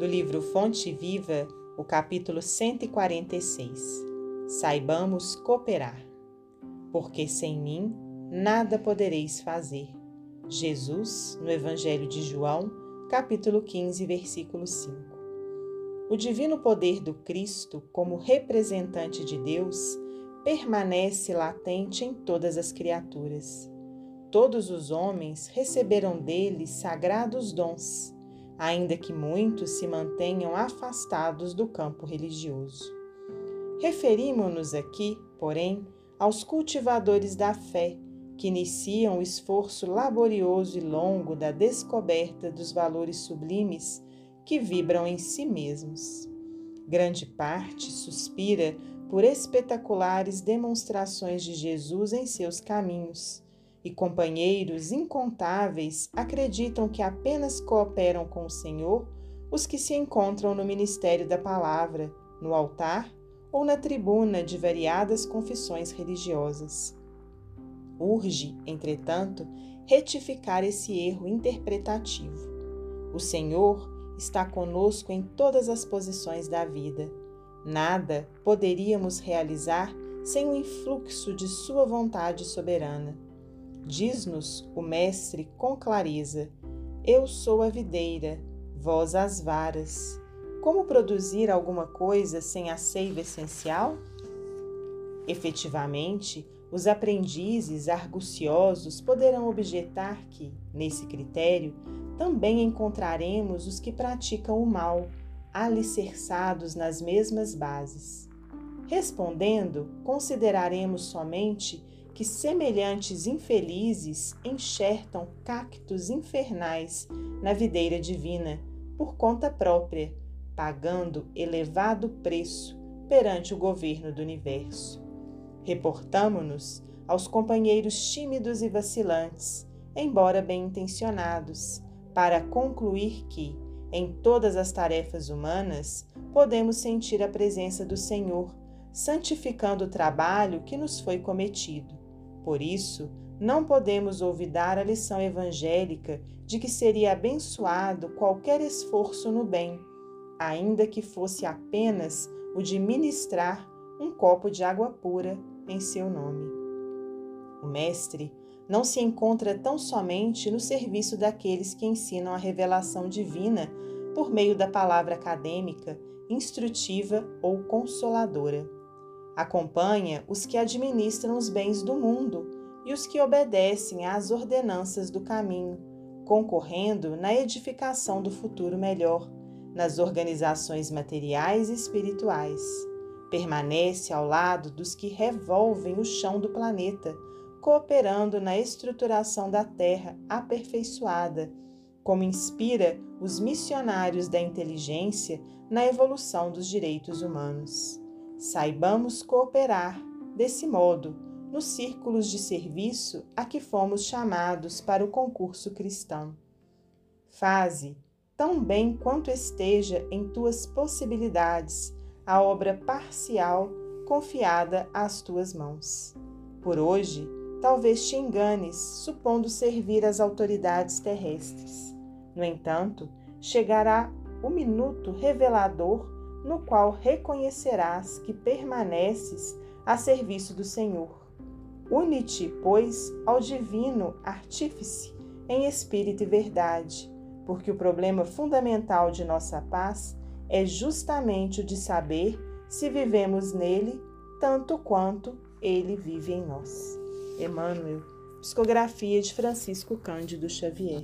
do livro Fonte Viva, o capítulo 146. Saibamos cooperar, porque sem mim nada podereis fazer. Jesus, no Evangelho de João, capítulo 15, versículo 5. O divino poder do Cristo, como representante de Deus, permanece latente em todas as criaturas. Todos os homens receberam dele sagrados dons ainda que muitos se mantenham afastados do campo religioso. Referimos-nos aqui, porém, aos cultivadores da fé, que iniciam o esforço laborioso e longo da descoberta dos valores sublimes que vibram em si mesmos. Grande parte suspira por espetaculares demonstrações de Jesus em seus caminhos e companheiros incontáveis acreditam que apenas cooperam com o Senhor os que se encontram no ministério da palavra, no altar ou na tribuna de variadas confissões religiosas. Urge, entretanto, retificar esse erro interpretativo. O Senhor está conosco em todas as posições da vida. Nada poderíamos realizar sem o influxo de Sua vontade soberana. Diz-nos o Mestre com clareza: Eu sou a videira, vós as varas. Como produzir alguma coisa sem a seiva essencial? Efetivamente, os aprendizes arguciosos poderão objetar que, nesse critério, também encontraremos os que praticam o mal, alicerçados nas mesmas bases. Respondendo, consideraremos somente que semelhantes infelizes enxertam cactos infernais na videira divina por conta própria, pagando elevado preço perante o governo do universo. Reportamo-nos aos companheiros tímidos e vacilantes, embora bem intencionados, para concluir que, em todas as tarefas humanas, podemos sentir a presença do Senhor, santificando o trabalho que nos foi cometido. Por isso, não podemos olvidar a lição evangélica de que seria abençoado qualquer esforço no bem, ainda que fosse apenas o de ministrar um copo de água pura em seu nome. O Mestre não se encontra tão somente no serviço daqueles que ensinam a revelação divina por meio da palavra acadêmica, instrutiva ou consoladora Acompanha os que administram os bens do mundo e os que obedecem às ordenanças do caminho, concorrendo na edificação do futuro melhor, nas organizações materiais e espirituais. Permanece ao lado dos que revolvem o chão do planeta, cooperando na estruturação da Terra aperfeiçoada, como inspira os missionários da inteligência na evolução dos direitos humanos. Saibamos cooperar, desse modo, nos círculos de serviço a que fomos chamados para o concurso cristão. Faze, tão bem quanto esteja em tuas possibilidades, a obra parcial confiada às tuas mãos. Por hoje, talvez te enganes, supondo servir as autoridades terrestres. No entanto, chegará o minuto revelador no qual reconhecerás que permaneces a serviço do Senhor. Une-te, pois, ao divino artífice em espírito e verdade, porque o problema fundamental de nossa paz é justamente o de saber se vivemos nele tanto quanto ele vive em nós. Emmanuel, psicografia de Francisco Cândido Xavier.